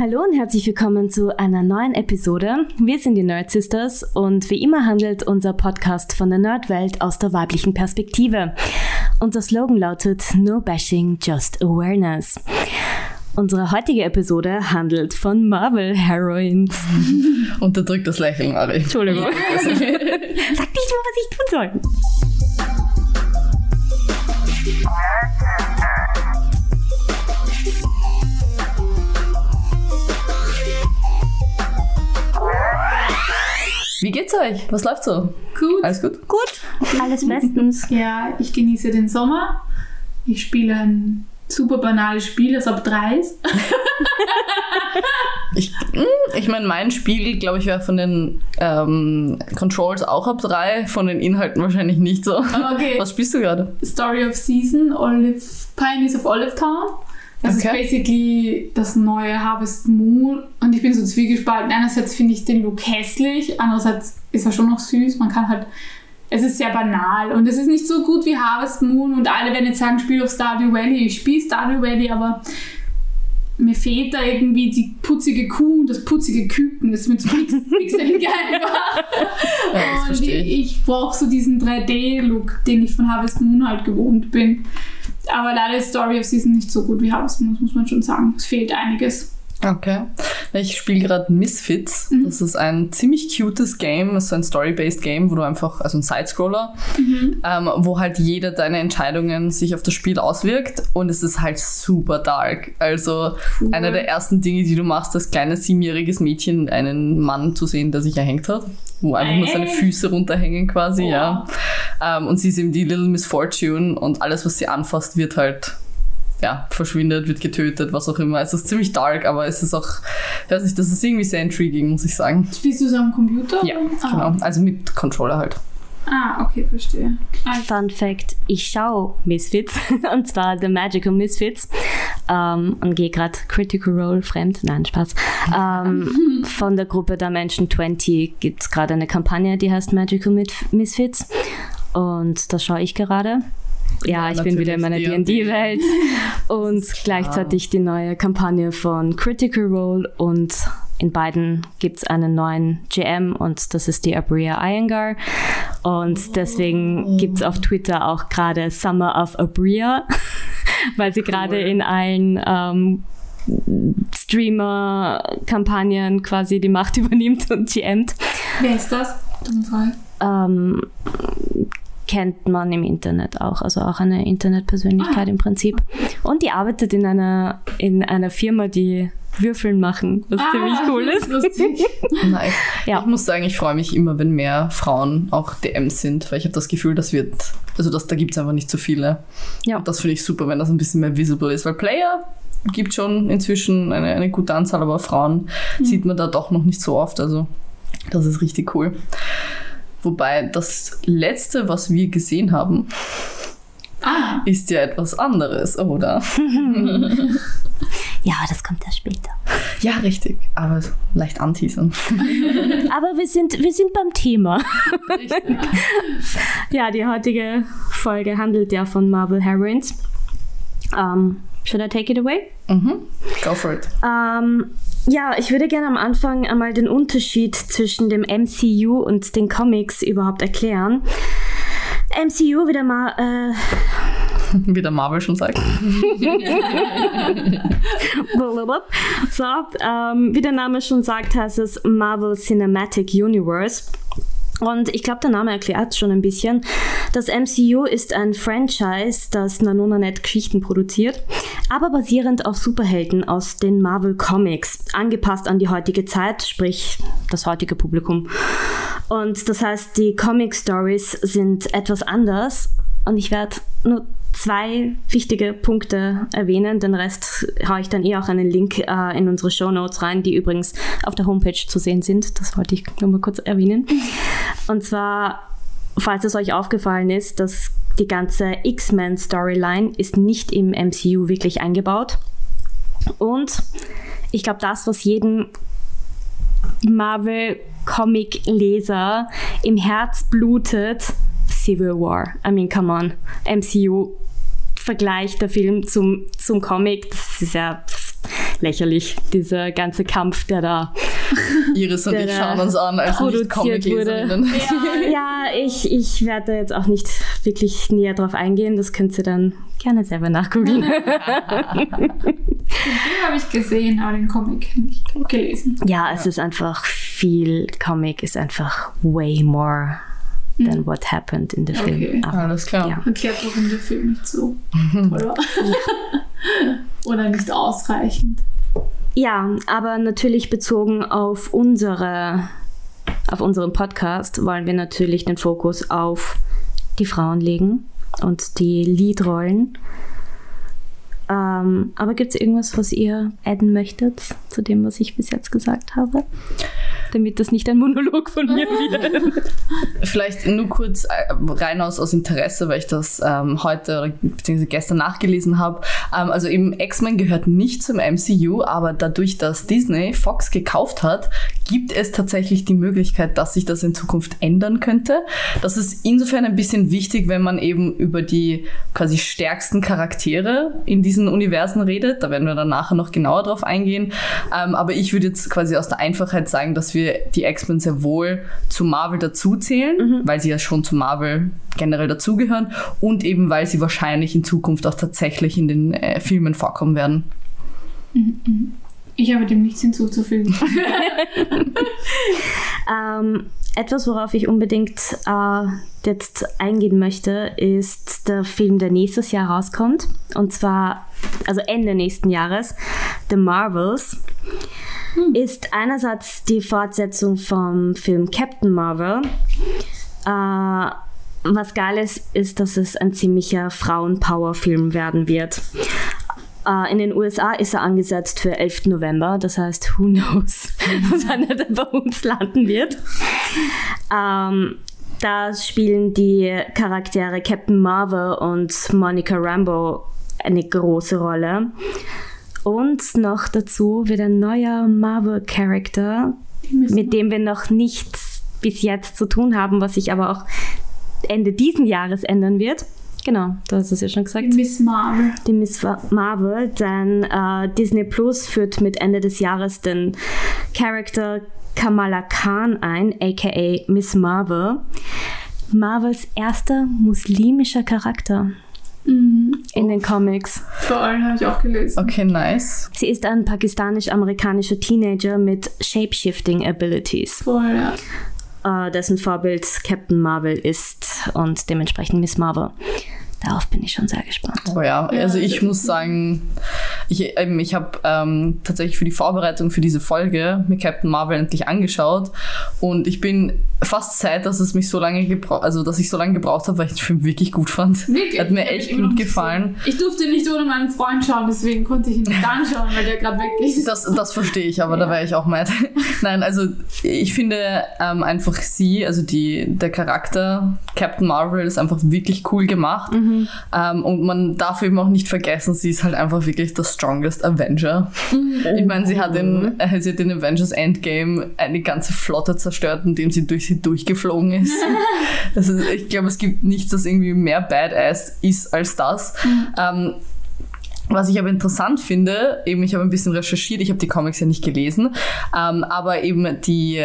Hallo und herzlich willkommen zu einer neuen Episode. Wir sind die Nerd Sisters und wie immer handelt unser Podcast von der Nerdwelt aus der weiblichen Perspektive. Unser Slogan lautet No Bashing, Just Awareness. Unsere heutige Episode handelt von Marvel Heroines. Unterdrückt das Lächeln, Ari. Entschuldigung. Sag nicht nur, was ich tun soll. Wie geht's euch? Was läuft so? Gut. Alles gut? Gut, alles bestens. Ja, ich genieße den Sommer. Ich spiele ein super banales Spiel, das ab drei ist. Ich, hm, ich meine, mein Spiel, glaube ich, wäre von den ähm, Controls auch ab drei, von den Inhalten wahrscheinlich nicht so. Okay. Was spielst du gerade? Story of Season, Olive, Pioneers of Olive Town. Das Okay. ist basically das neue Harvest Moon. Und ich bin so zwiegespalten. Einerseits finde ich den Look hässlich, andererseits ist er schon noch süß. Man kann halt. Es ist sehr banal und es ist nicht so gut wie Harvest Moon. Und alle werden jetzt sagen, spiel auf Stardew Valley. Ich spiele Stardew Valley, aber mir fehlt da irgendwie die putzige Kuh und das putzige Küken. Das ist mir zu pix pixelig einfach. Ja, Und ich. ich brauche so diesen 3D-Look, den ich von Harvest Moon halt gewohnt bin. Aber leider ist Story of Season nicht so gut wie Harvest Moon, muss man schon sagen. Es fehlt einiges. Okay. Ich spiele gerade Misfits. Mhm. Das ist ein ziemlich cutes Game. So ein Story-based Game, wo du einfach, also ein Sidescroller, Mhm. ähm, wo halt jeder deine Entscheidungen sich auf das Spiel auswirkt und es ist halt super dark. Also Cool. einer der ersten Dinge, die du machst, als kleines siebenjähriges Mädchen einen Mann zu sehen, der sich erhängt hat, wo einfach nur seine? Füße runterhängen quasi, Wow. ja. Ähm, und sie ist eben die Little Miss Fortune und alles, was sie anfasst, wird halt ja, verschwindet, wird getötet, was auch immer. Es ist ziemlich dark, aber es ist auch, ich weiß nicht, das ist irgendwie sehr intriguing, muss ich sagen. Spielst du es am Computer? Ja, ah. genau. Also mit Controller halt. Ah, okay, verstehe. Ah, Fun Fact: Ich schaue Misfits und zwar The Magical Misfits ähm, und gehe gerade Critical Role fremd. Nein, Spaß. Ähm, von der Gruppe Dimension 20 gibt es gerade eine Kampagne, die heißt Magical Misfits und das schaue ich gerade. Ja, Ja, ich bin wieder in meiner. D&D-Welt und gleichzeitig die neue Kampagne von Critical Role und in beiden gibt es einen neuen GM und das ist die Abria Iyengar. Und deswegen gibt es auf Twitter auch gerade Summer of Abria, weil sie gerade in allen ähm, Streamer-Kampagnen quasi die Macht übernimmt und GMt. wer ist das? Ähm, kennt man im Internet auch, also auch eine Internetpersönlichkeit im Prinzip. Und die arbeitet in einer, in einer Firma, die Würfeln machen, was ziemlich cool ist. Lustig. Nice. Ja. Ich muss sagen, ich freue mich immer, wenn mehr Frauen auch DMs sind, weil ich habe das Gefühl, das wird, also das, da gibt es einfach nicht so viele. Ja. Und das finde ich super, wenn das ein bisschen mehr visible ist, weil Player gibt schon inzwischen eine, eine gute Anzahl, aber Frauen sieht man da doch noch nicht so oft, also das ist richtig cool. Wobei das letzte, was wir gesehen haben, Ah, ist ja etwas anderes, oder? Ja, das kommt ja später. Ja, richtig. Aber leicht anteasern. Aber wir sind, wir sind beim Thema. Ja, die heutige Folge handelt ja von Marvel Heroines. Um, should I take it away? Mhm. Go for it. Ähm, ja, ich würde gerne am Anfang einmal den Unterschied zwischen dem MCU und den Comics überhaupt erklären. MCU wieder mal, äh, Wie der Marvel schon sagt. so, ähm, wie der Name schon sagt, heißt es Marvel Cinematic Universe. Und ich glaube, der Name erklärt schon ein bisschen. Das MCU ist ein Franchise, das Nanonanet Geschichten produziert, aber basierend auf Superhelden aus den Marvel Comics, angepasst an die heutige Zeit, sprich das heutige Publikum. Und das heißt, die Comic Stories sind etwas anders und ich werde nur zwei wichtige Punkte erwähnen. Den Rest haue ich dann eh auch einen Link äh, in unsere Show Notes rein, die übrigens auf der Homepage zu sehen sind. Das wollte ich nur mal kurz erwähnen. Und zwar, falls es euch aufgefallen ist, dass die ganze X-Men-Storyline ist nicht im MCU wirklich eingebaut. Und ich glaube, das, was jeden Marvel-Comic-Leser im Herz blutet, Civil War. I mean, come on. MCU, Vergleich der Film zum, zum Comic, das ist ja lächerlich, dieser ganze Kampf, der da Iris und ich schauen uns an als produziert Nicht-Comic-Leserinnen. Ja, ich, ich werde jetzt auch nicht wirklich näher drauf eingehen. Das könnt ihr dann gerne selber nachgoogeln. Den habe ich gesehen, aber den Comic nicht gelesen. ja, es ist einfach viel. Comic ist einfach way more than what happened in the Okay. film. Aber, Alles klar. Ja. Erklärt, warum der Film nicht so toll war. Oder nicht ausreichend. ja, aber natürlich bezogen auf unsere, auf unseren Podcast wollen wir natürlich den Fokus auf die Frauen legen und die Leadrollen. Ähm, aber gibt es irgendwas, was ihr adden möchtet zu dem, was ich bis jetzt gesagt habe? Damit das nicht ein Monolog von mir wird. Vielleicht nur kurz äh, rein aus, aus Interesse, weil ich das ähm, heute bzw. gestern nachgelesen habe. Ähm, also eben X-Men gehört nicht zum MCU, aber dadurch, dass Disney Fox gekauft hat, gibt es tatsächlich die Möglichkeit, dass sich das in Zukunft ändern könnte. Das ist insofern ein bisschen wichtig, wenn man eben über die quasi stärksten Charaktere in diesen Universen redet. Da werden wir dann nachher noch genauer drauf eingehen. Ähm, aber ich würde jetzt quasi aus der Einfachheit sagen, dass wir die X-Men sehr wohl zu Marvel dazuzählen, weil sie ja schon zu Marvel generell dazugehören und eben weil sie wahrscheinlich in Zukunft auch tatsächlich in den äh, Filmen vorkommen werden. Ich habe dem nichts hinzuzufügen. Ähm, etwas, worauf ich unbedingt äh, jetzt eingehen möchte, ist der Film, der nächstes Jahr rauskommt. Und zwar, also Ende nächsten Jahres, The Marvels. Ist einerseits die Fortsetzung vom Film Captain Marvel. Äh, was geil ist, ist, dass es ein ziemlicher Frauen-Power-Film werden wird. Äh, in den USA ist er angesetzt für 11. November, das heißt, who knows, wann er dann bei uns landen wird. Ähm, da spielen die Charaktere Captain Marvel und Monica Rambeau eine große Rolle. Und noch dazu wird ein neuer Marvel-Charakter, mit dem wir noch nichts bis jetzt zu tun haben, was sich aber auch Ende diesen Jahres ändern wird. Genau, du hast es ja schon gesagt Miss Marvel. die Miss Marvel, denn äh, Disney Plus führt mit Ende des Jahres den Charakter Kamala Khan ein, aka Miss Marvel. Marvels erster muslimischer Charakter Mhm. in den Comics. Vor allem habe ich auch gelesen. Okay, nice. Sie ist ein pakistanisch-amerikanischer Teenager mit Shapeshifting Abilities, Voll, ja. Äh, dessen Vorbild Captain Marvel ist und dementsprechend Miss Marvel. Darauf bin ich schon sehr gespannt. Oh ja, Ja, also ich sehr muss sagen, ich, ähm, ich habe ähm, tatsächlich für die Vorbereitung für diese Folge mir Captain Marvel endlich angeschaut und ich bin fast Zeit, dass es mich so lange gebraucht, also dass ich so lange gebraucht habe, weil ich den Film wirklich gut fand. Wirklich? Hat mir echt gut gefallen. gesehen. Ich durfte nicht ohne meinen Freund schauen, deswegen konnte ich ihn nicht anschauen, weil der gerade weg ist. Das, das verstehe ich, aber da wäre ich auch mad. Nein, also ich finde ähm, einfach sie, also die, der Charakter Captain Marvel ist einfach wirklich cool gemacht. Ähm, und man darf eben auch nicht vergessen, sie ist halt einfach wirklich der strongest Avenger. Ich meine, sie hat in, äh, sie hat in Avengers Endgame eine ganze Flotte zerstört, indem sie durch sie durchgeflogen ist. also ich glaube, es gibt nichts, das irgendwie mehr Badass ist als das. Ähm, was ich aber interessant finde, eben ich habe ein bisschen recherchiert, ich habe die Comics ja nicht gelesen, ähm, aber eben die,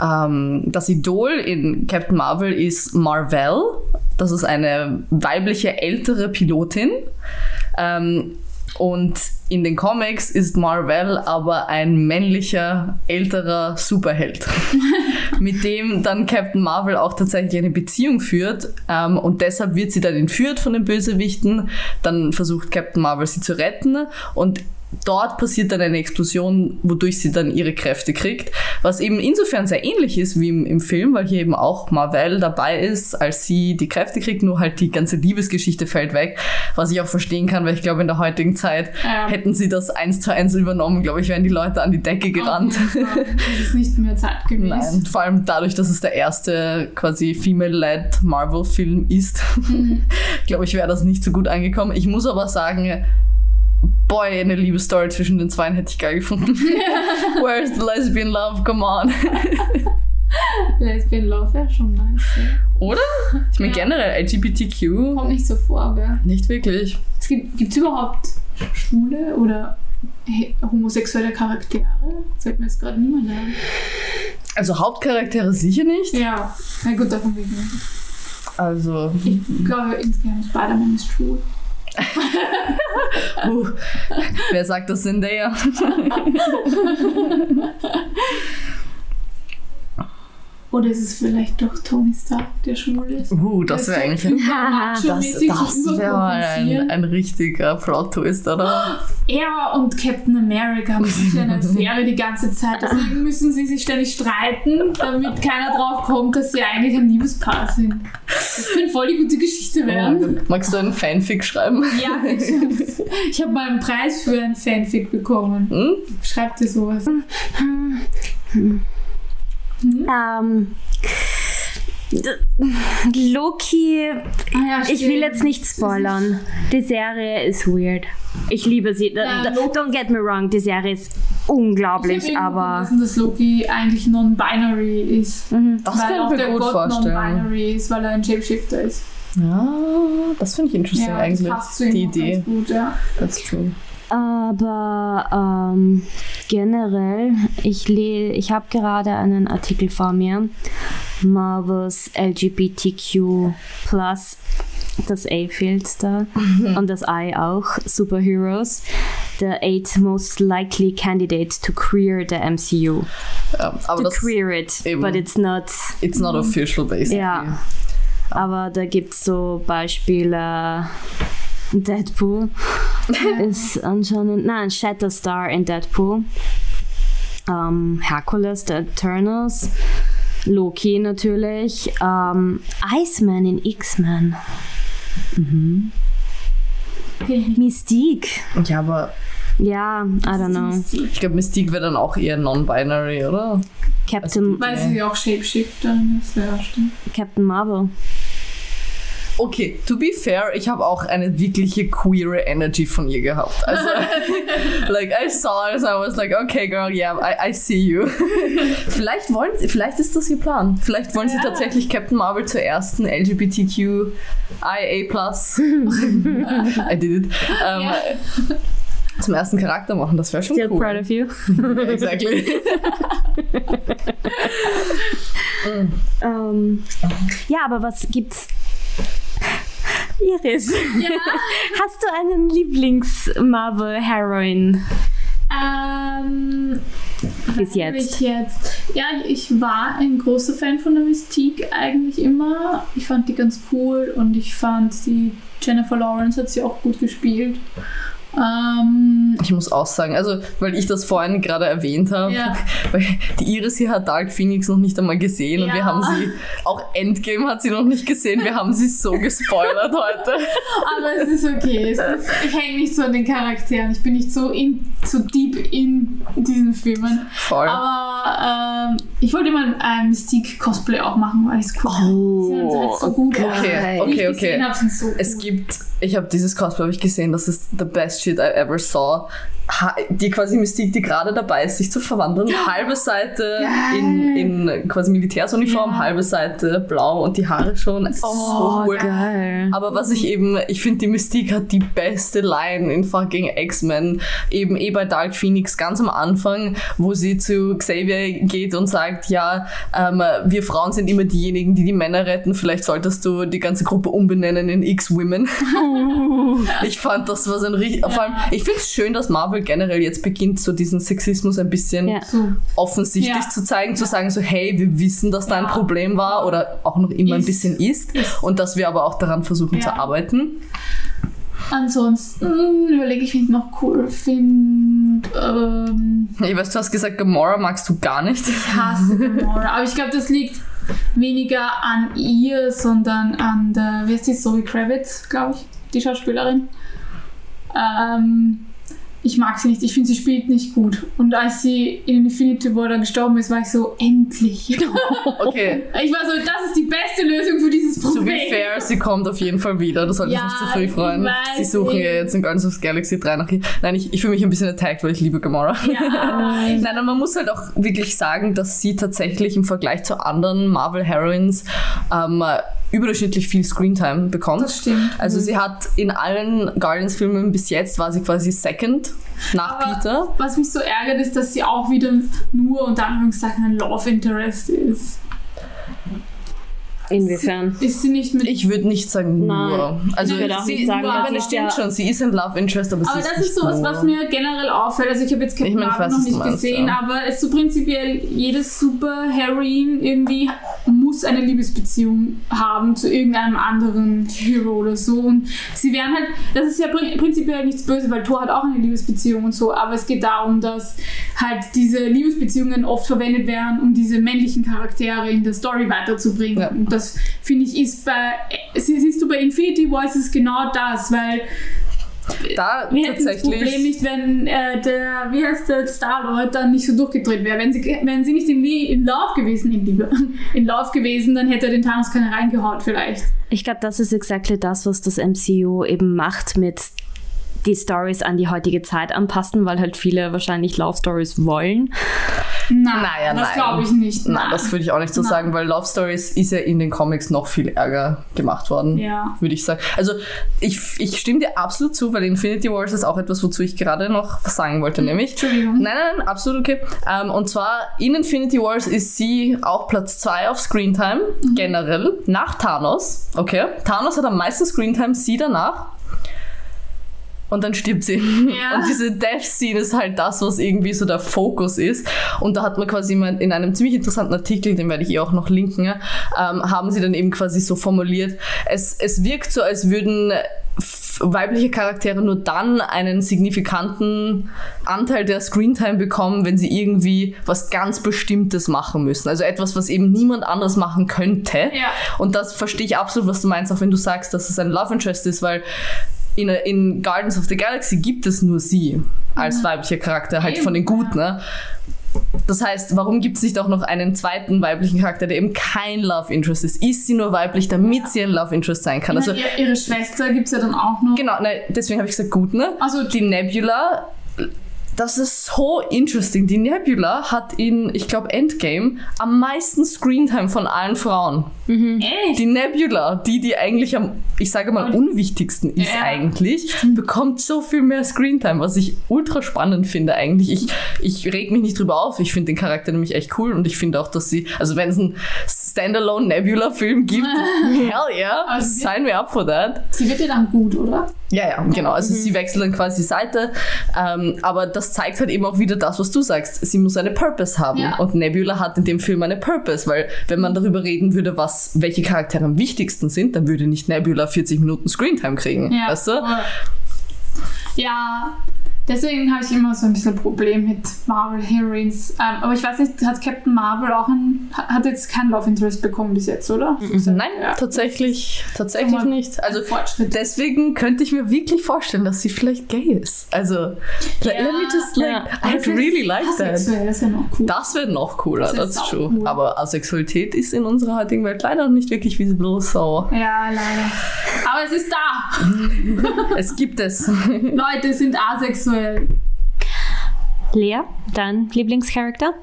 ähm, das Idol in Captain Marvel ist Marvel. Das ist eine weibliche ältere Pilotin. Ähm, und in den Comics ist Marvel aber ein männlicher, älterer Superheld, mit dem dann Captain Marvel auch tatsächlich eine Beziehung führt. Ähm, und deshalb wird sie dann entführt von den Bösewichten. Dann versucht Captain Marvel sie zu retten. Und dort passiert dann eine Explosion, wodurch sie dann ihre Kräfte kriegt. Was eben insofern sehr ähnlich ist wie im, im Film, weil hier eben auch Marvel dabei ist, als sie die Kräfte kriegt, nur halt die ganze Liebesgeschichte fällt weg. Was ich auch verstehen kann, weil ich glaube, in der heutigen Zeit Ja. hätten sie das eins zu eins übernommen, glaube ich, wären die Leute an die Decke gerannt. Fall. Das ist nicht mehr zeitgemäß. Nein, vor allem dadurch, dass es der erste quasi female-led Marvel-Film ist, glaube ich, wäre das nicht so gut angekommen. Ich muss aber sagen, boy, eine Liebesstory zwischen den Zweien hätte ich geil gefunden. Where's the lesbian love? Come on. Lesbian Love wäre schon nice. Ja. Oder? Ich meine Ja. generell LGBTQ Kommt nicht so vor, gell? nicht wirklich. Es gibt gibt's überhaupt Schwule oder homosexuelle Charaktere. Sagt mir jetzt gerade niemand ein. Also Hauptcharaktere sicher nicht. Ja, na gut, davon wegen. Also, Ich glaube insgesamt Spider-Man ist schwul. uh, wer sagt das denn der? Oder ist es vielleicht doch Tony Stark, der schwul ist? Uh, das wäre eigentlich ein, das, macho-mäßig das wäre mal ein, ein richtiger Plot-Twist, oder? Er und Captain America haben sicher eine Affäre die ganze Zeit. Deswegen müssen sie sich ständig streiten, damit keiner drauf kommt, dass sie eigentlich ein Liebespaar sind. Das könnte voll die gute Geschichte werden. Magst du einen Fanfic schreiben? Ja, ich, ich habe mal einen Preis für ein Fanfic bekommen. Hm? Schreibt ihr sowas? Ähm, d- Loki, Ah ja, ich will jetzt nicht spoilern. Die Serie ist weird. Ich liebe sie. Ja, Don't get me wrong, die Serie ist Ich unglaublich, irgendwo aber gelesen, dass Loki eigentlich non-binary ist. Das weil kann auch ich mir der gut Gott vorstellen. non-binary ist, weil er ein Shapeshifter ist. Ja, das finde ich interesting Ja, das eigentlich. passt zu ihm Die Idee. ganz gut, ja. That's true. Aber ähm, generell, ich, le ich habe gerade einen Artikel vor mir. Marvels LGBTQ das A fehlt da und das I auch, Superheroes. The eight most likely candidates to queer the MCU. Ja, To das queer it, eben. but it's not. it's not official basically. Ja. Aber da gibt es so Beispiele. Deadpool ist anscheinend, nein, Shatterstar in Deadpool. Ähm, Hercules, The Eternals. Loki natürlich. Ähm, Iceman in X-Men. Mhm. Mystique. Ja, aber Ja, I don't know. ich glaube, Mystique wäre dann auch eher non-binary, oder? Captain, Weil sie auch Shapeshifterin ist, ja, stimmt. Captain Marvel. Okay, to be fair, ich habe auch eine wirkliche queere Energy von ihr gehabt. Also, like, I saw it and I was like, okay, girl, yeah, I, I see you. vielleicht wollen sie, vielleicht ist das ihr Plan. Vielleicht wollen sie Ja. tatsächlich Captain Marvel zur ersten LGBTQIA+. I did it. Ähm, Ja. Zum ersten Charakter machen, das wäre schon Still cool. proud of you. exactly. Ähm, ja, aber was gibt's? Iris, Ja, hast du einen Lieblings-Marvel-Heroine ähm, bis jetzt? jetzt. Ja, ich war ein großer Fan von der Mystique eigentlich immer. Ich fand die ganz cool und ich fand die Jennifer Lawrence hat sie auch gut gespielt. Ähm, Ich muss auch sagen, also, weil ich das vorhin gerade erwähnt habe, Ja. weil die Iris hier hat Dark Phoenix noch nicht einmal gesehen und wir Ja. haben sie, auch Endgame hat sie noch nicht gesehen, wir haben sie so gespoilert heute. aber es ist okay. Es ist, ich hänge nicht so an den Charakteren. Ich bin nicht so, in, so deep in diesen Filmen. Voll. Aber ähm, ich wollte immer ein Mystique-Cosplay auch machen, weil ich es cool haben sie jetzt so gut okay, okay, okay. gesehen habe, so Es gut. gibt, ich habe dieses Cosplay hab ich gesehen, das ist the best shit I ever saw. Die quasi Mystique, die gerade dabei ist, sich zu verwandeln. Halbe Seite in, in quasi Militärsuniform, Ja. halbe Seite blau und die Haare schon. Ist so cool. geil. Aber was ich eben, ich finde, die Mystique hat die beste Line in fucking X-Men. Eben eh bei Dark Phoenix ganz am Anfang, wo sie zu Xavier geht und sagt, ja, ähm, wir Frauen sind immer diejenigen, die die Männer retten. Vielleicht solltest du die ganze Gruppe umbenennen in X-Women. ich fand, das war so ein richtig, vor allem, ich finde es schön, dass Marvel generell jetzt beginnt, so diesen Sexismus ein bisschen Ja. So. offensichtlich Ja. zu zeigen, zu sagen so, hey, wir wissen, dass da ein. Problem war oder auch noch immer ein Ist. bisschen ist und dass wir aber auch daran versuchen Ja. zu arbeiten. Ansonsten überlege ich, wen ich noch cool finde. Ähm, Ich weiß, du hast gesagt, Gamora magst du gar nicht. ich hasse Gamora. Aber ich glaube, das liegt weniger an ihr, sondern an der, wie heißt die, Zoe Kravitz, glaube ich, die Schauspielerin. Ähm, ich mag sie nicht. Ich finde, sie spielt nicht gut. Und als sie in Infinity War dann gestorben ist, war ich so, endlich. Okay, Ich war so, das ist die beste Lösung für dieses to Problem. be fair, sie kommt auf jeden Fall wieder. Du solltest Ja, nicht zu früh freuen. Sie suchen ja jetzt in Guardians of the Galaxy 3 nach. Nein, ich, ich fühle mich ein bisschen attacked, weil ich liebe Gamora. Ja, Nein, aber man muss halt auch wirklich sagen, dass sie tatsächlich im Vergleich zu anderen Marvel Heroines ähm, überdurchschnittlich viel Screentime bekommt. Das stimmt. Also sie hat in allen Guardians-Filmen bis jetzt war sie quasi Second nach Aber Peter. Was mich so ärgert, ist, dass sie auch wieder nur unter Anführungszeichen ein Love Interest ist. Inwiefern? Ist sie nicht mit. Ich würde nicht sagen Nein. nur. Also Ich würde auch sie, nicht sagen, aber dass das es stimmt ja- schon. Sie ist ein Love Interest, aber, aber sie ist das nicht ist so was, nur. was mir generell auffällt. Also ich habe jetzt Captain Ich mein, Marvel noch nicht meinst, gesehen, ja. aber es ist so prinzipiell jedes Super-Heroin irgendwie muss eine Liebesbeziehung haben zu irgendeinem anderen Hero oder so. Und sie werden halt, das ist ja prin- prinzipiell nichts Böses, weil Thor hat auch eine Liebesbeziehung und so, aber es geht darum, dass halt diese Liebesbeziehungen oft verwendet werden, um diese männlichen Charaktere in der Story weiterzubringen. Ja. Und das finde ich ist bei, sie- siehst du bei Infinity War ist es genau das, weil da wir hätten das Problem nicht, wenn äh, der, wie heißt der Star-Lord dann nicht so durchgedreht wäre. Wenn sie, wenn sie nicht in, Lie- in Love gewesen, in Liebe, in Love gewesen, dann hätte er den Thanos keine reingehaut vielleicht. Ich glaube, das ist exactly das, was das MCU eben macht mit die Stories an die heutige Zeit anpassen, weil halt viele wahrscheinlich Love Stories wollen. Nein, Naja, das nein. glaube ich nicht. Nein, das würde ich auch nicht so Nein. sagen, weil Love Stories ist ja in den Comics noch viel ärger gemacht worden, Ja. würde ich sagen. Also ich, ich stimme dir absolut zu, weil Infinity Wars ist auch etwas, wozu ich gerade noch was sagen wollte, nämlich. Entschuldigung. Nein, nein, absolut okay. Ähm, und zwar in Infinity Wars ist sie auch Platz 2 auf Screentime, Mhm. generell, nach Thanos. Okay. Thanos hat am meisten Screentime, sie danach. Und dann stirbt sie. Ja. Und diese Death-Scene ist halt das, was irgendwie so der Fokus ist. Und da hat man quasi in einem ziemlich interessanten Artikel, den werde ich eh auch noch linken, ähm, haben sie dann eben quasi so formuliert, es, es wirkt so, als würden weibliche Charaktere nur dann einen signifikanten Anteil der Screentime bekommen, wenn sie irgendwie was ganz Bestimmtes machen müssen. Also etwas, was eben niemand anderes machen könnte. Ja. Und das verstehe ich absolut, was du meinst, auch wenn du sagst, dass es ein Love Interest ist, weil in, in Guardians of the Galaxy gibt es nur sie als weiblicher Charakter, halt Eben, von den Guten. Ne? Das heißt, warum gibt es nicht auch noch einen zweiten weiblichen Charakter, der eben kein Love Interest ist? Ist sie nur weiblich, damit sie ein Love Interest sein kann? Also, meine, ihr- ihre Schwester gibt es ja dann auch noch. genau, nein, deswegen habe ich gesagt, gut, ne? Also Die Nebula, das ist so interesting. Die Nebula hat in, ich glaube, Endgame am meisten Screentime von allen Frauen. echt? Die Nebula, die, die eigentlich am, ich sage mal, unwichtigsten ist Ja. eigentlich, bekommt so viel mehr Screentime, was ich ultra spannend finde eigentlich. Ich, ich reg mich nicht drüber auf. Ich finde den Charakter nämlich echt cool und ich finde auch, dass sie, also wenn es einen Standalone Nebula-Film gibt, hell yeah, Also sign me up for that. Sie wird ja dann gut, oder? Ja, ja, genau. Also sie wechselt dann quasi Seite. Ähm, aber das zeigt halt eben auch wieder das, was du sagst. Sie muss eine Purpose haben. Ja. Und Nebula hat in dem Film eine Purpose, weil wenn man darüber reden würde, was, welche Charaktere am wichtigsten sind, dann würde nicht Nebula 40 Minuten Screentime kriegen. Ja. Weißt du? Ja, deswegen habe ich immer so ein bisschen Problem mit Marvel Heroines. Ähm, aber ich weiß nicht, hat Captain Marvel auch ein, hat jetzt kein Love Interest bekommen bis jetzt, oder? Nein, Ja. tatsächlich, tatsächlich nicht. Also Fortschritt. deswegen könnte ich mir wirklich vorstellen, dass sie vielleicht gay ist. Also, let, let me just like, Ja. I'd really like that. Das ja noch cool. Das wäre noch cooler, Das ist true. cool. Aber Asexualität ist in unserer heutigen Welt leider noch nicht wirklich visible, so Ja, leider. Aber es ist da. es gibt es. Leute sind asexuell. Lea, dein Lieblingscharakter?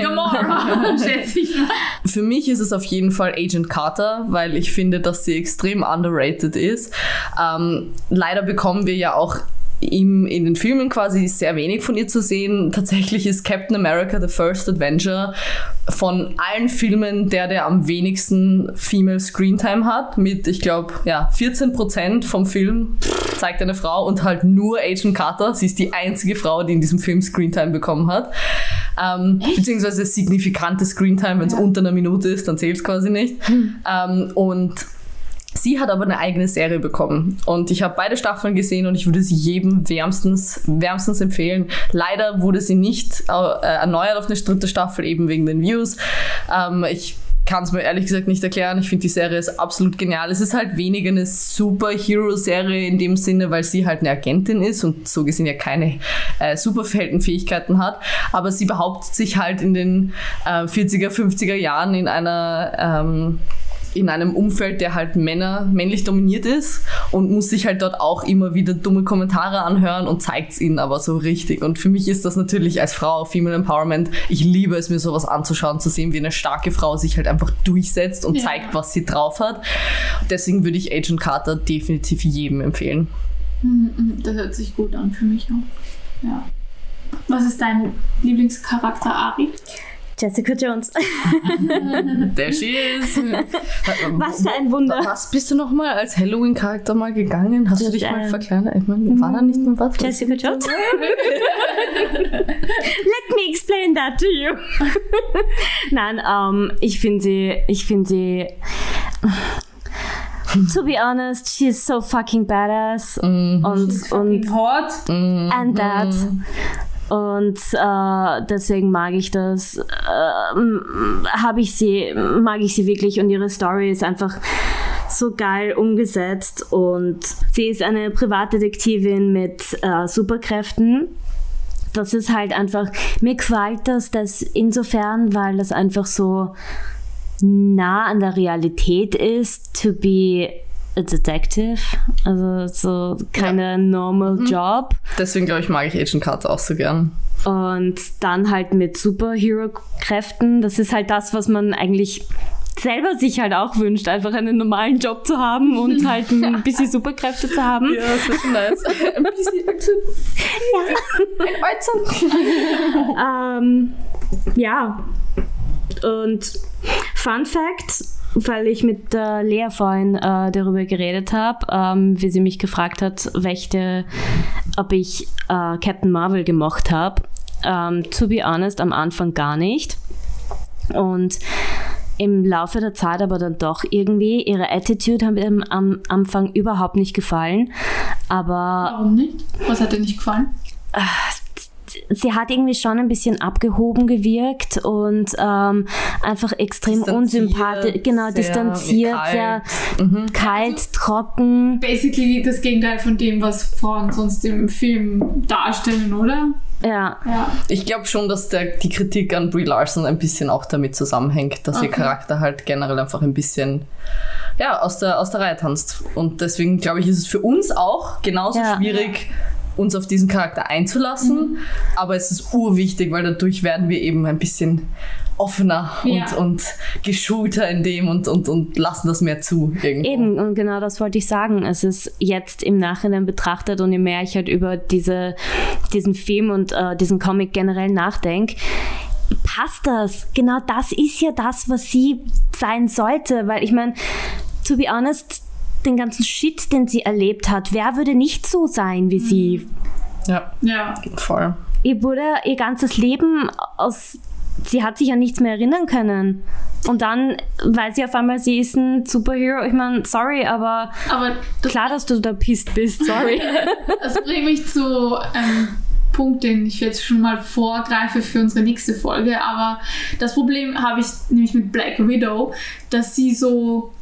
Gamora, schätze ich mal. Für mich ist es auf jeden Fall Agent Carter, weil ich finde, dass sie extrem underrated ist. Ähm, leider bekommen wir ja auch im, in den Filmen quasi sehr wenig von ihr zu sehen. Tatsächlich ist Captain America The First Adventure von allen Filmen der, der am wenigsten Female Screentime hat. Mit, ich glaube, ja, 14% vom Film zeigt eine Frau und halt nur Agent Carter. Sie ist die einzige Frau, die in diesem Film Screentime bekommen hat. Ähm, beziehungsweise signifikante Screentime, wenn es Ja. unter einer Minute ist, dann zählt es quasi nicht. Ähm, und Sie hat aber eine eigene Serie bekommen und ich habe beide Staffeln gesehen und ich würde sie jedem wärmstens, wärmstens empfehlen. Leider wurde sie nicht äh, erneuert auf eine dritte Staffel, eben wegen den Views. Ähm, ich kann es mir ehrlich gesagt nicht erklären. Ich finde, die Serie ist absolut genial. Es ist halt weniger eine Superhero-Serie in dem Sinne, weil sie halt eine Agentin ist und so gesehen ja keine äh, Superheldenfähigkeiten hat. Aber sie behauptet sich halt in den äh, 40er, 50er Jahren in einer... Ähm, in einem Umfeld, der halt Männer, männlich dominiert ist und muss sich halt dort auch immer wieder dumme Kommentare anhören und zeigt es ihnen aber so richtig. Und für mich ist das natürlich als Frau Female Empowerment, ich liebe es mir sowas anzuschauen, zu sehen, wie eine starke Frau sich halt einfach durchsetzt und Ja. zeigt, was sie drauf hat. Deswegen würde ich Agent Carter definitiv jedem empfehlen. Mhm, Das hört sich gut an für mich auch. Ja. Was ist dein Lieblingscharakter, Ari? Jessica Jones. There she is. Was für ein Wunder. Was bist du nochmal als Halloween-Charakter mal gegangen? Hast du dich mal Ähm, verkleinert? Ich meine, war da nicht mal was? Jessica Jones? Let me explain that to you. Nein, ähm, ich finde sie, ich finde sie, to be honest, she's so fucking badass. Und, und, Hot. and that. Und äh, deswegen mag ich das, ähm, habe ich sie, mag ich sie wirklich und ihre Story ist einfach so geil umgesetzt und sie ist eine Privatdetektivin mit äh, Superkräften. Das ist halt einfach, mir gefällt das, das insofern, weil das einfach so nah an der Realität ist, to be a detective. Also so keine normal Job. Deswegen glaube ich, mag ich Agent Carter auch so gern. Und dann halt mit Superhero-Kräften. Das ist halt das, was man eigentlich selber sich halt auch wünscht, einfach einen normalen Job zu haben und halt ein bisschen Superkräfte zu haben. Ja, das ist nice. Ein bisschen Akzent. Ein Akzent. Ähm, ja. Und Fun Fact, weil ich mit der Lea vorhin äh, darüber geredet habe, ähm, wie sie mich gefragt hat, welche, ob ich äh, Captain Marvel gemocht habe. Ähm, to be honest, am Anfang gar nicht. Und im Laufe der Zeit aber dann doch irgendwie. Ihre Attitude hat mir am- Anfang überhaupt nicht gefallen. Aber Warum nicht? Was hat dir nicht gefallen? Sie hat irgendwie schon ein bisschen abgehoben gewirkt und ähm, einfach extrem unsympathisch, genau, sehr distanziert, kalt. sehr kalt, trocken. Basically das Gegenteil von dem, was Frauen sonst im Film darstellen, oder? Ja, Ja. Ich glaube schon, dass der, die Kritik an Brie Larson ein bisschen auch damit zusammenhängt, dass ihr Okay. Charakter halt generell einfach ein bisschen ja, aus, der, aus der Reihe tanzt. Und deswegen glaube ich, ist es für uns auch genauso Ja. schwierig, uns auf diesen Charakter einzulassen. Aber es ist urwichtig, weil dadurch werden wir eben ein bisschen offener Ja. und, und geschulter in dem und, und, und lassen das mehr zu. Irgendwo. eben, und genau das wollte ich sagen. Es ist jetzt im Nachhinein betrachtet und je mehr ich halt über diese, diesen Film und äh, diesen Comic generell nachdenke, passt das. Genau das ist ja das, was sie sein sollte. Weil ich meine, to be honest, den ganzen Shit, den sie erlebt hat, wer würde nicht so sein wie sie? Ja, Ja. voll. Ihr wurde ihr ganzes Leben aus. Sie hat sich an nichts mehr erinnern können. Und dann weiß sie auf einmal, sie ist ein Superhero. Ich meine, sorry, aber Aber das, klar, dass du da pisst bist, sorry. das bringt mich zu einem Punkt, den ich jetzt schon mal vorgreife für unsere nächste Folge. Aber das Problem habe ich nämlich mit Black Widow, dass sie so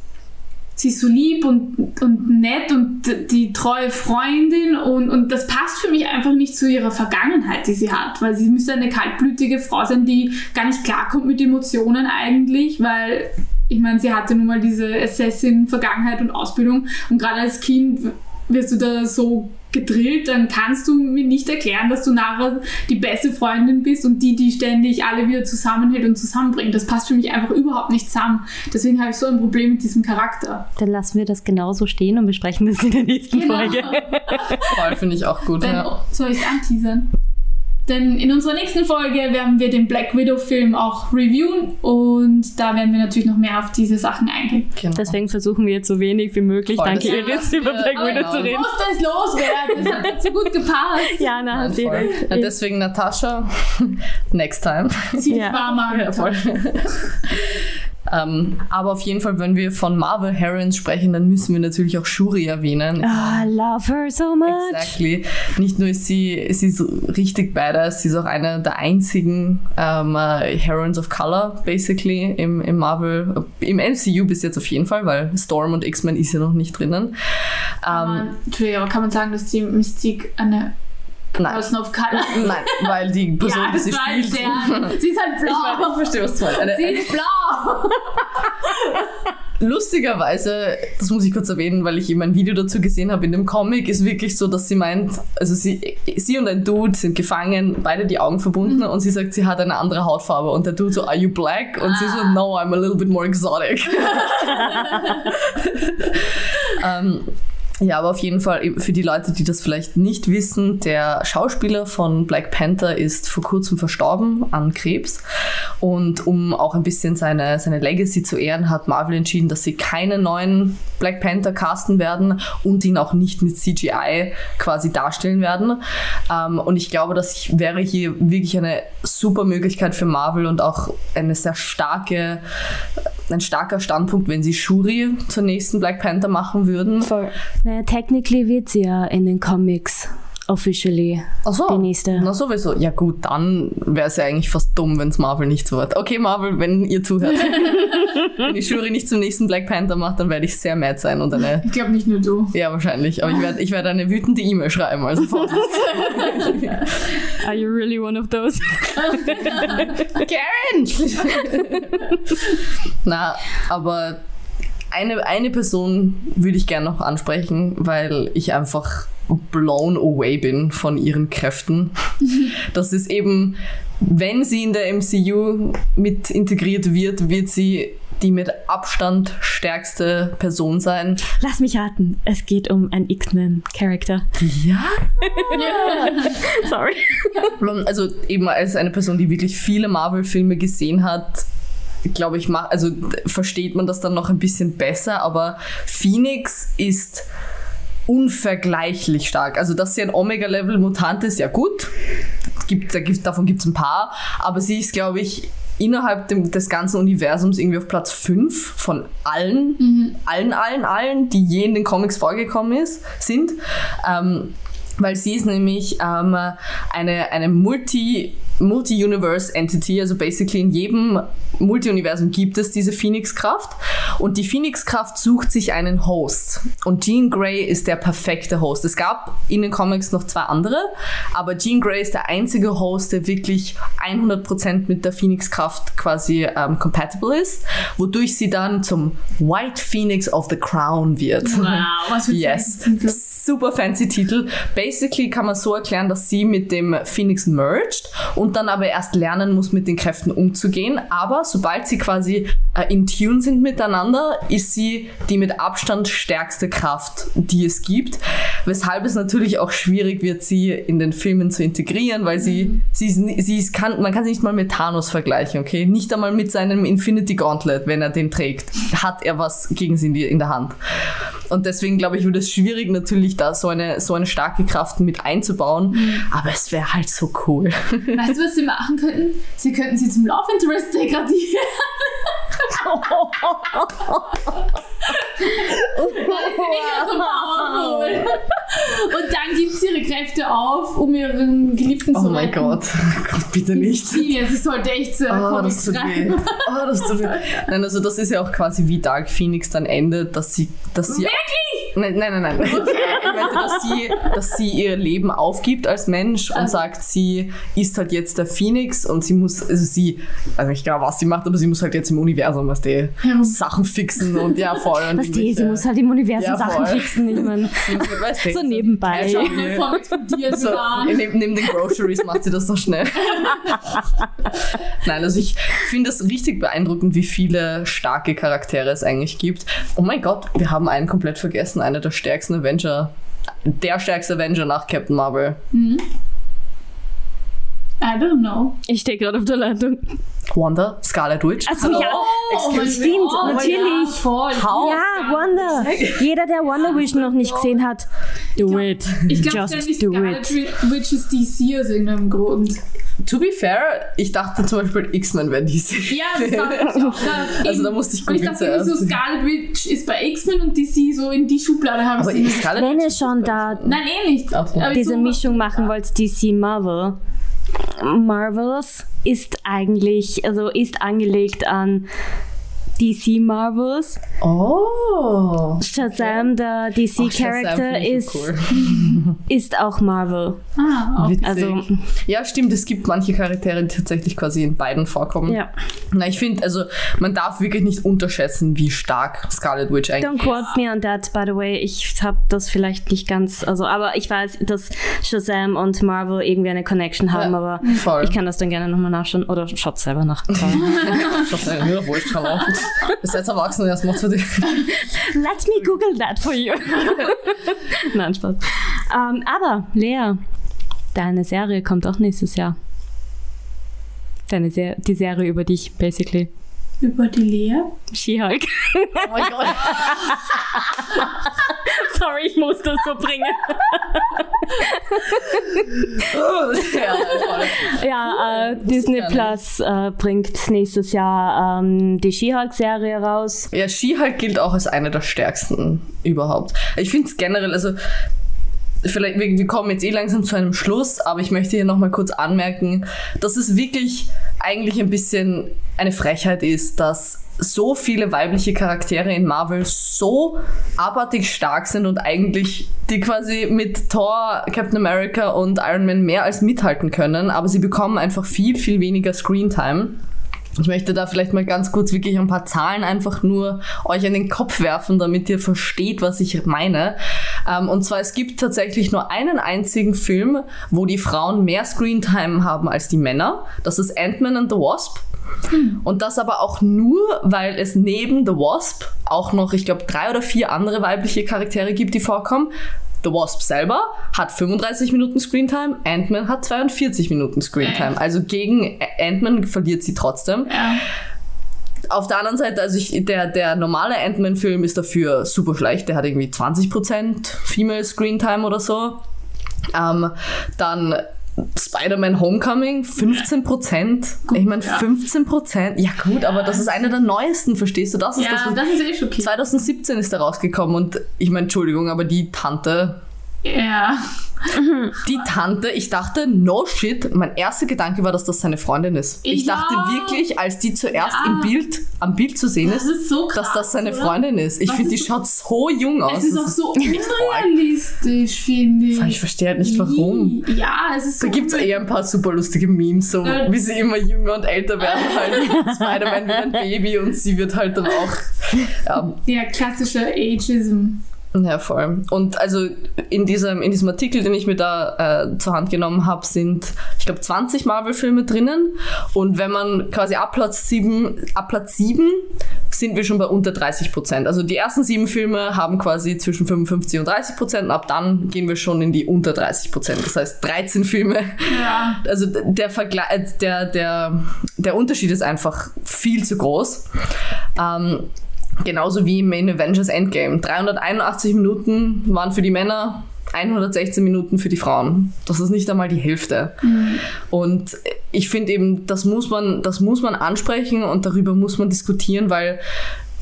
sie ist so lieb und, und nett und die treue Freundin und, und das passt für mich einfach nicht zu ihrer Vergangenheit, die sie hat, weil sie müsste eine kaltblütige Frau sein, die gar nicht klarkommt mit Emotionen eigentlich, weil ich meine, sie hatte nun mal diese Assassin-Vergangenheit und Ausbildung und gerade als Kind wirst du da so gedrillt, dann kannst du mir nicht erklären, dass du nachher die beste Freundin bist und die, die ständig alle wieder zusammenhält und zusammenbringt. Das passt für mich einfach überhaupt nicht zusammen. Deswegen habe ich so ein Problem mit diesem Charakter. Dann lassen wir das genauso stehen und besprechen das in der nächsten Folge. Voll finde ich auch gut. Dann Ja. soll ich es anteasern? Denn in unserer nächsten Folge werden wir den Black Widow-Film auch reviewen und da werden wir natürlich noch mehr auf diese Sachen eingehen. Genau. Deswegen versuchen wir jetzt so wenig wie möglich, Voll, danke Iris, über Black Aber Widow genau. zu Ich reden. muss das loswerden, das hat jetzt so gut gepasst. Ja, na, Nein, hat recht. Ja, deswegen Natascha, next time. Zieh Ja. dich warm an. Ja, voll. ähm, aber auf jeden Fall, wenn wir von Marvel Heroines sprechen, dann müssen wir natürlich auch Shuri erwähnen. Ah, I love her so much. Exactly. Nicht nur ist sie, sie ist richtig badass, sie ist auch eine der einzigen ähm, äh, Heroines of Color, basically, im, im Marvel, im MCU bis jetzt auf jeden Fall, weil Storm und X-Men ist ja noch nicht drinnen. Ähm, Entschuldigung, aber kann man sagen, dass die Mystique eine nein. Person of Color Nein, weil die Person, Ja, die sie spielt. Stern. Sie ist halt Ich, meine, ich blau. verstehe, was du meinst. Eine, Sie ist blau. lustigerweise, das muss ich kurz erwähnen, weil ich eben ein Video dazu gesehen habe, in dem Comic ist wirklich so, dass sie meint, also sie, sie und ein Dude sind gefangen, beide die Augen verbunden mhm. und sie sagt, sie hat eine andere Hautfarbe und der Dude so, are you black? Und ah. sie so, ah. no, I'm a little bit more exotic. um, ähm, ja, aber auf jeden Fall für die Leute, die das vielleicht nicht wissen, der Schauspieler von Black Panther ist vor kurzem verstorben an Krebs. Und um auch ein bisschen seine, seine Legacy zu ehren, hat Marvel entschieden, dass sie keinen neuen Black Panther casten werden und ihn auch nicht mit CGI quasi darstellen werden. Ähm, und ich glaube, das wäre hier wirklich eine super Möglichkeit für Marvel und auch eine sehr starke, ein starker Standpunkt, wenn sie Shuri zur nächsten Black Panther machen würden. Voll. Naja, technically wird sie ja in den Comics officially Ach so, die nächste. Na sowieso. Ja gut, dann wäre es ja eigentlich fast dumm, wenn es Marvel nicht so wird. Okay, Marvel, wenn ihr zuhört. wenn die Jury nicht zum nächsten Black Panther macht, dann werde ich sehr mad sein und eine... Ich glaube nicht nur du. Ja, wahrscheinlich. Aber ich werde ich werd eine wütende E-Mail schreiben, also. Are you really one of those? Karen! Na, aber eine, eine Person würde ich gerne noch ansprechen, weil ich einfach blown away bin von ihren Kräften. Das ist eben, wenn sie in der MCU mit integriert wird, wird sie die mit Abstand stärkste Person sein. Lass mich raten, es geht um einen X-Men-Charakter. Ja? ja. Sorry. Also eben als eine Person, die wirklich viele Marvel-Filme gesehen hat, glaube ich, mach, also versteht man das dann noch ein bisschen besser, aber Phoenix ist unvergleichlich stark. Also, dass sie ein Omega-Level-Mutant ist, ja gut. Gibt, da gibt, davon gibt es ein paar. Aber sie ist, glaube ich, innerhalb dem, des ganzen Universums irgendwie auf Platz 5 von allen, mhm. allen, allen, allen, die je in den Comics vorgekommen ist, sind. Ähm, weil sie ist nämlich ähm, eine, eine Multi- Multi-Universe Entity, also basically in jedem Multi-Universum gibt es diese Phoenix-Kraft und die Phoenix-Kraft sucht sich einen Host und Jean Grey ist der perfekte Host. Es gab in den Comics noch zwei andere, aber Jean Grey ist der einzige Host, der wirklich 100% mit der Phoenix-Kraft quasi ähm, compatible ist, wodurch sie dann zum White Phoenix of the Crown wird. Wow, was für yes. Titel. Super fancy Titel. Basically kann man so erklären, dass sie mit dem Phoenix merged und dann aber erst lernen muss, mit den Kräften umzugehen. Aber sobald sie quasi äh, in Tune sind miteinander, ist sie die mit Abstand stärkste Kraft, die es gibt. Weshalb es natürlich auch schwierig wird, sie in den Filmen zu integrieren, weil sie, mhm. sie, ist, sie ist, kann, man kann sie nicht mal mit Thanos vergleichen, okay? Nicht einmal mit seinem Infinity Gauntlet, wenn er den trägt, hat er was gegen sie in, der Hand. Und deswegen glaube ich, wird es schwierig, natürlich da so eine, so eine starke Kraft mit einzubauen. Mhm. Aber es wäre halt so cool. Weißt du, was sie machen könnten? Sie könnten sie zum Love Interest degradieren. Und dann gibt sie ihre Kräfte auf, um ihren Geliebten oh zu retten. Oh mein Gott. Gott, bitte nicht. Sie sollte echt so oh, das tut weh. Oh, das tut weh. Nein, also das ist ja auch quasi wie Dark Phoenix dann endet, dass sie... Dass sie Wirklich? Nein, nein, nein. nein. Okay. Ich meinte, dass sie, dass sie ihr Leben aufgibt als Mensch und also. sagt, sie ist halt jetzt der Phoenix und sie muss, also sie, also ich glaube, was sie macht, aber sie muss halt jetzt im Universum, was die. Sachen fixen und ja, voll. Und was die, sie muss halt im Universum ja, Sachen fixen, ich meine, so nebenbei. Ja, so, neben, neben den Groceries macht sie das noch schnell. Nein, also ich finde es richtig beeindruckend, wie viele starke Charaktere es eigentlich gibt. Oh mein Gott, wir haben einen komplett vergessen, einer der stärksten Avenger der stärkste Avenger nach Captain Marvel. Mhm. I don't know. Ich stehe gerade auf der Leitung. Wanda, Scarlet Witch. Also ja, oh, stimmt, oh, natürlich. Ja, voll. ja, Wanda. Jeder, der Wonder Vision noch nicht gesehen hat, do it. Ich glaube, Scarlet Witch ist DC aus irgendeinem Grund. To be fair, ich dachte zum Beispiel X-Men wäre DC. Ja, das dachte ich auch. Da, also da musste ich googeln Und ich dachte so, Scarlet Witch ist bei X-Men und DC so in die Schublade haben sie Wenn ihr schon da Nein, eh nicht. diese Mischung machen wollt, DC Marvel, Marvels ist eigentlich, also ist angelegt an DC Marvels. Oh. Shazam, der DC-Charakter, ist, cool. ist auch Marvel. Ah, okay. Witzig. Also, ja, stimmt, es gibt manche Charaktere, die tatsächlich quasi in beiden vorkommen. ja. Na, ich finde, also man darf wirklich nicht unterschätzen, wie stark Scarlet Witch eigentlich Don't quote me on that, by the way. Ich habe das vielleicht nicht ganz, also, aber ich weiß, dass Shazam und Marvel irgendwie eine Connection haben, Ja, aber voll. ich kann das dann gerne nochmal nachschauen oder schaut selber nach. Ich hab ja, ja, wurscht, schau auf. Ihr seid erwachsen, erst macht's für dich. Let me Google that for you. Nein, Spaß. Ähm, aber, Lea, deine Serie kommt auch nächstes Jahr. Deine Ser die Serie über dich, basically. Über die Lea. She-Hulk. Oh mein Gott. Sorry, ich muss das so bringen. ja, voll. Ja, äh, Disney Plus äh, bringt nächstes Jahr ähm, die She-Hulk-Serie raus. Ja, She-Hulk gilt auch als eine der stärksten überhaupt. Ich finde es generell, also vielleicht, wir, wir kommen jetzt eh langsam zu einem Schluss, aber ich möchte hier nochmal kurz anmerken, dass es wirklich eigentlich ein bisschen eine Frechheit ist, dass so viele weibliche Charaktere in Marvel so abartig stark sind und eigentlich die quasi mit Thor, Captain America und Iron Man mehr als mithalten können, aber sie bekommen einfach viel, viel weniger Screentime. Ich möchte da vielleicht mal ganz kurz wirklich ein paar Zahlen einfach nur euch in den Kopf werfen, damit ihr versteht, was ich meine. Ähm, und zwar, es gibt tatsächlich nur einen einzigen Film, wo die Frauen mehr Screentime haben als die Männer. Das ist Ant-Man and the Wasp. Und das aber auch nur, weil es neben The Wasp auch noch, ich glaube, drei oder vier andere weibliche Charaktere gibt, die vorkommen. The Wasp selber hat 35 Minuten Screentime, Ant-Man hat 42 Minuten Screentime. Also gegen Ant-Man verliert sie trotzdem. Ja. Auf der anderen Seite, also ich, der, der normale Ant-Man-Film ist dafür super schlecht. Der hat irgendwie 20% Female Screentime oder so. Ähm, dann Spider-Man Homecoming, 15%. ich meine, ja. 15%. Ja gut, aber das ist einer der neuesten, verstehst du? Das ist Ja, das, das ist eh schon okay. 2017 ist er rausgekommen und ich meine, Entschuldigung, aber die Tante, Ja. die Tante, ich dachte, no shit, mein erster Gedanke war, dass das seine Freundin ist. Ich Ja. dachte wirklich, als die zuerst Ja. im Bild, am Bild zu sehen Das ist, so krass. dass das seine oder? Freundin ist. Ich finde, die schaut so jung aus. Es ist Das auch so unrealistisch, finde ich. Ich verstehe halt nicht, warum. Ja, es ist so. Da gibt es eher ein paar super lustige Memes, so Ja. wie sie immer jünger und älter werden. Halt. Spider-Man wird ein Baby und sie wird halt dann auch. Ja, Der klassische Ageism. Ja, voll. Und also in diesem, in diesem Artikel, den ich mir da äh, zur Hand genommen habe, sind, ich glaube, 20 Marvel-Filme drinnen. Und wenn man quasi ab Platz 7, ab Platz 7 sind wir schon bei unter 30 Prozent. Also die ersten sieben Filme haben quasi zwischen 55 und 30 Prozent ab dann gehen wir schon in die unter 30 Prozent. Das heißt 13 Filme. Ja. Also der Vergleich, der, der, der Unterschied ist einfach viel zu groß. Ähm, Genauso wie im Main Avengers Endgame. 381 Minuten waren für die Männer, 116 Minuten für die Frauen. Das ist nicht einmal die Hälfte. Und ich finde eben, das muss man, das muss man ansprechen und darüber muss man diskutieren, weil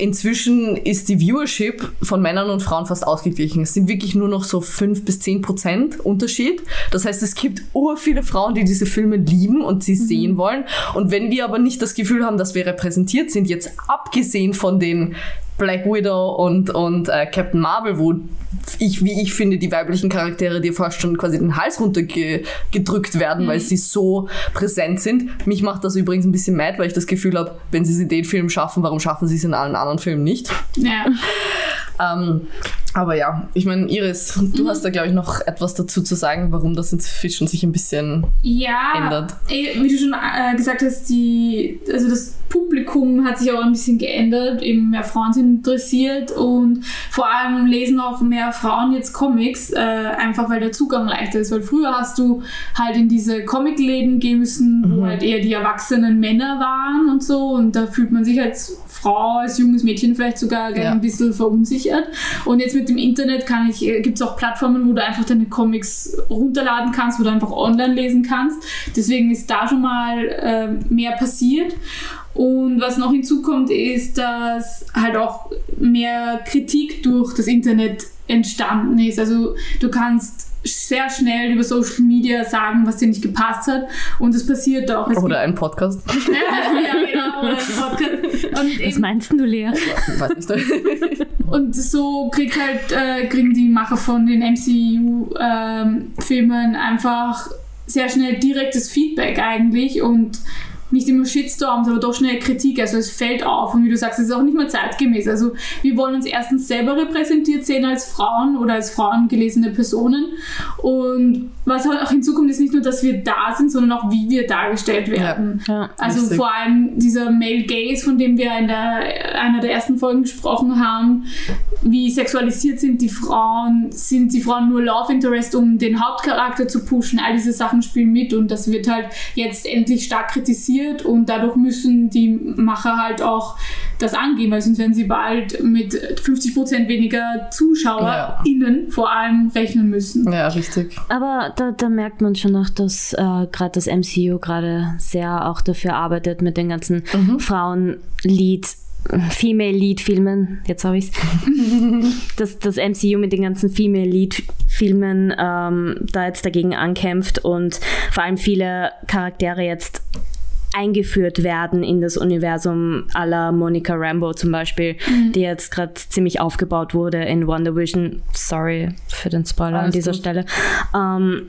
inzwischen ist die Viewership von Männern und Frauen fast ausgeglichen. Es sind wirklich nur noch so 5 bis 10 Prozent Unterschied. Das heißt, es gibt ur viele Frauen, die diese Filme lieben und sie sehen wollen. Und wenn wir aber nicht das Gefühl haben, dass wir repräsentiert sind, jetzt abgesehen von den Black Widow und, und äh, Captain Marvel, wo ich, wie ich finde, die weiblichen Charaktere dir fast schon quasi den Hals runtergedrückt werden, weil sie so präsent sind. Mich macht das übrigens ein bisschen mad, weil ich das Gefühl habe, wenn sie es in den Filmen schaffen, warum schaffen sie es in allen anderen Filmen nicht? Ja. Ähm, aber ja, ich meine, Iris, du hast da, glaube ich, noch etwas dazu zu sagen, warum das inzwischen sich ein bisschen Ja, ändert. eh, wie du schon äh, gesagt hast, die, also das Publikum hat sich auch ein bisschen geändert. Eben mehr Frauen sind interessiert und vor allem lesen auch mehr Frauen jetzt Comics, äh, einfach weil der Zugang leichter ist. Weil früher hast du halt in diese Comicläden gehen müssen, wo halt eher die erwachsenen Männer waren und so. Und da fühlt man sich als Frau, als junges Mädchen vielleicht sogar Ja. ein bisschen verunsichert. Und jetzt mit dem Internet kann ich, gibt es auch Plattformen, wo du einfach deine Comics runterladen kannst, wo du einfach online lesen kannst. Deswegen ist da schon mal äh, mehr passiert. Und was noch hinzukommt, ist, dass halt auch mehr Kritik durch das Internet entstanden ist. Also du kannst sehr schnell über Social Media sagen, was dir nicht gepasst hat. Und das passiert auch. Es Oder ein Podcast. ja, genau, oder ein Podcast. Und Was meinst du, Lea? Weiß nicht. Und so kriegt halt, äh, kriegen die Macher von den MCU-Filmen einfach sehr schnell direktes Feedback eigentlich und nicht immer Shitstorms, aber doch schnell Kritik. Also es fällt auf und wie du sagst, es ist auch nicht mehr zeitgemäß. Also wir wollen uns erstens selber repräsentiert sehen als Frauen oder als Frauen gelesene Personen. Und was halt auch hinzukommt, ist nicht nur, dass wir da sind, sondern auch, wie wir dargestellt werden. Ja. Also Richtig. vor allem dieser Male Gaze, von dem wir in der, einer der ersten Folgen gesprochen haben, wie sexualisiert sind die Frauen, sind die Frauen nur Love Interest, um den Hauptcharakter zu pushen, all diese Sachen spielen mit und das wird halt jetzt endlich stark kritisiert und dadurch müssen die Macher halt auch das angehen, weil sonst werden sie bald mit 50% weniger ZuschauerInnen vor allem rechnen müssen. Ja, richtig. Aber da, da merkt man schon noch, dass äh, gerade das MCU gerade sehr auch dafür arbeitet mit den ganzen Frauen-Lead. Female Lead Filmen, jetzt habe ich's. dass das MCU mit den ganzen Female Lead Filmen ähm, da jetzt dagegen ankämpft und vor allem viele Charaktere jetzt eingeführt werden in das Universum aller Monica Rambo zum Beispiel, die jetzt gerade ziemlich aufgebaut wurde in Wonder Vision. Sorry für den Spoiler an Alles dieser gut. Stelle. Ähm,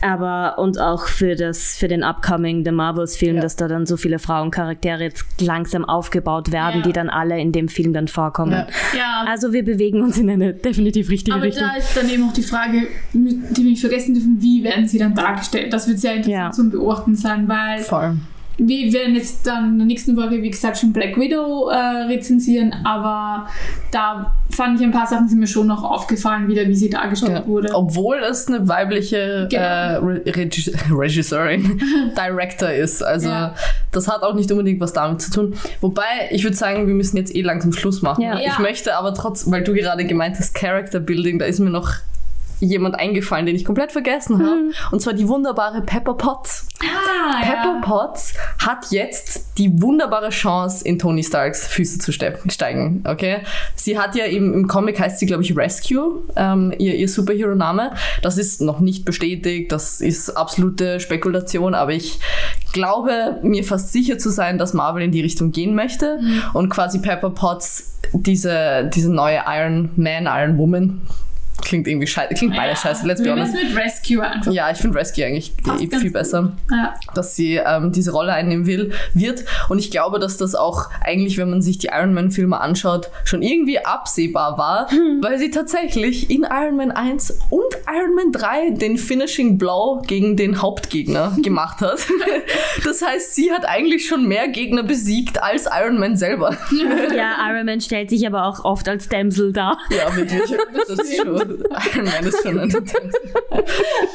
aber und auch für das für den upcoming The Marvels Film, Ja. dass da dann so viele Frauencharaktere jetzt langsam aufgebaut werden, Ja. die dann alle in dem Film dann vorkommen. Ja. Ja, Also wir bewegen uns in eine definitiv richtige Aber Richtung. da ist dann eben auch die Frage, die wir nicht vergessen dürfen, wie werden sie dann dargestellt? Das wird sehr interessant Ja. zum Beobachten sein, weil Vor allem. Wir werden jetzt dann in der nächsten Folge, wie gesagt, schon Black Widow äh, rezensieren, aber da fand ich ein paar Sachen sind mir schon noch aufgefallen, wieder wie sie dargestellt Ja. wurde. Obwohl es eine weibliche Genau. äh, Re Regis Regisseurin, Director ist. Also Ja. das hat auch nicht unbedingt was damit zu tun. Wobei, ich würde sagen, wir müssen jetzt eh langsam Schluss machen. Ja. Ich möchte aber trotzdem, weil du gerade gemeint hast, Character Building, da ist mir noch jemand eingefallen, den ich komplett vergessen habe. Und zwar die wunderbare Pepper Potts. ah, Pepper ja. Potts hat jetzt die wunderbare Chance, in Tony Starks Füße zu ste- steigen. Okay? Sie hat ja im, im Comic heißt sie, glaube ich, Rescue, ähm, ihr, ihr Superhero-Name. Das ist noch nicht bestätigt, das ist absolute Spekulation, aber ich glaube, mir fast sicher zu sein, dass Marvel in die Richtung gehen möchte und quasi Pepper Potts diese, diese neue Iron Man, Iron Woman. Klingt irgendwie scheiße, klingt beides scheiße, let's be Wir honest. müssen mit Rescue einfach. Ja, ich finde Rescue eigentlich eh viel besser Ja. dass sie ähm, diese Rolle einnehmen will, wird. Und ich glaube, dass das auch eigentlich, wenn man sich die Iron Man-Filme anschaut, schon irgendwie absehbar war, weil sie tatsächlich in Iron Man 1 und Iron Man 3 den Finishing Blow gegen den Hauptgegner gemacht hat. das heißt, sie hat eigentlich schon mehr Gegner besiegt als Iron Man selber. Ja, Iron Man stellt sich aber auch oft als Damsel dar. Ja, wirklich. Das ist schon, Iron Man ist schon ein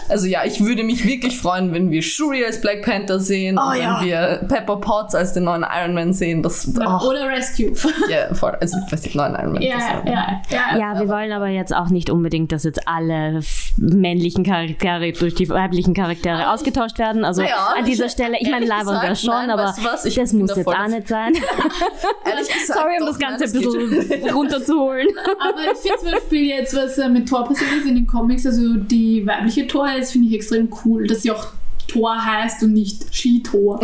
Also ja, ich würde mich wirklich freuen, wenn wir Shuri als Black Panther sehen Oh und ja. wenn wir Pepper Potts als den neuen Iron Man sehen. Das, oh, Oder Rescue. ja, voll. Also ich weiß nicht, neuen Iron Man. Ja, das, ja, ja. Ja, wir wollen aber jetzt auch nicht unbedingt, dass jetzt alle männlichen Charaktere durch die weiblichen Charaktere ausgetauscht werden. Also Naja, an dieser ich- Stelle, ich meine, wäre gesagt, schon, nein, aber weißt du das muss da jetzt auch nicht sein. Ehrlich gesagt, Sorry, um das Ganze ein bisschen runterzuholen. Aber ich finde zum Beispiel jetzt, was äh, mit Thor passiert ist in den Comics, also die weibliche Thor, das finde ich extrem cool, dass sie auch Thor heißt und nicht She-Thor.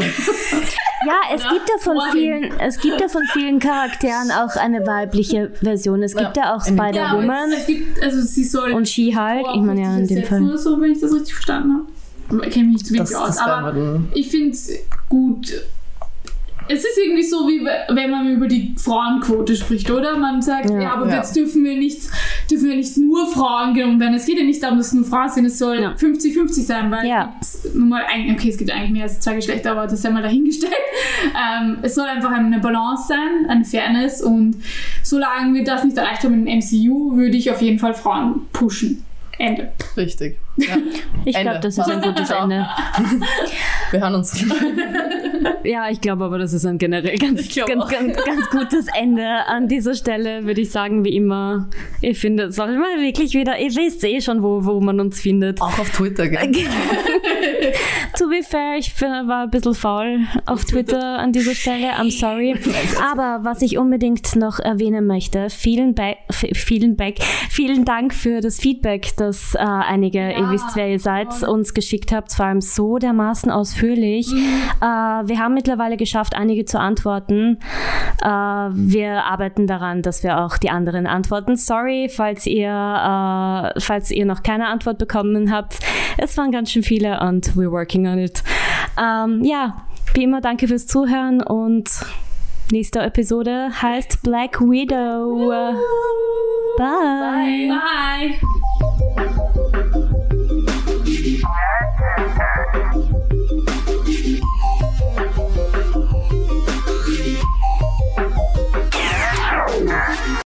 Ja, es Oder? gibt ja von Vorhin. vielen, es gibt ja von vielen Charakteren auch eine weibliche Version. Es gibt ja, auch Ja, Spider-Woman es, es gibt, also und She-Hulk. Ich meine ja in dem Fall. Oder so, wenn ich das richtig verstanden habe. Ich kenne mich nicht zu wenig Das, aus, aber ich finde es gut. Es ist irgendwie so, wie wenn man über die Frauenquote spricht, oder? Man sagt, ja, Ja. aber Ja. jetzt dürfen wir, nicht, dürfen wir nicht nur Frauen genommen werden. Es geht ja nicht darum, dass es nur Frauen sind, es soll Ja. 50-50 sein, weil Ja. es gibt nun mal, ein- okay, es gibt eigentlich mehr als zwei Geschlechter, aber das sei mal dahingestellt. Ähm, es soll einfach eine Balance sein, eine Fairness und solange wir das nicht erreicht haben im MCU, würde ich auf jeden Fall Frauen pushen. Ende. Richtig. Ja. Ich glaube, das ist ein gutes. Ende. Wir hören uns. Ja, ich glaube aber, das ist ein generell ganz, Ich ganz, ganz, ganz gutes Ende. An dieser Stelle würde ich sagen, wie immer, ihr findet, soll man wirklich wieder, ihr wisst eh schon, wo, wo man uns findet. Auch auf Twitter, gell? to be fair, ich war ein bisschen faul auf Twitter an dieser Stelle. I'm sorry. Aber was ich unbedingt noch erwähnen möchte, vielen, ba vielen, back, vielen Dank für das Feedback, das äh, einige, ja, ihr wisst, wer ihr seid, voll. uns geschickt habt. Vor allem so dermaßen ausführlich. Mhm. Äh, wir haben mittlerweile geschafft, einige zu antworten. Äh, wir arbeiten daran, dass wir auch die anderen antworten. Sorry, falls ihr, äh, falls ihr noch keine Antwort bekommen habt. Es waren ganz schön viele und we're working on noch nicht. Ähm, ja, wie immer danke fürs Zuhören und nächste Episode heißt Black Widow. Bye. Bye. Bye.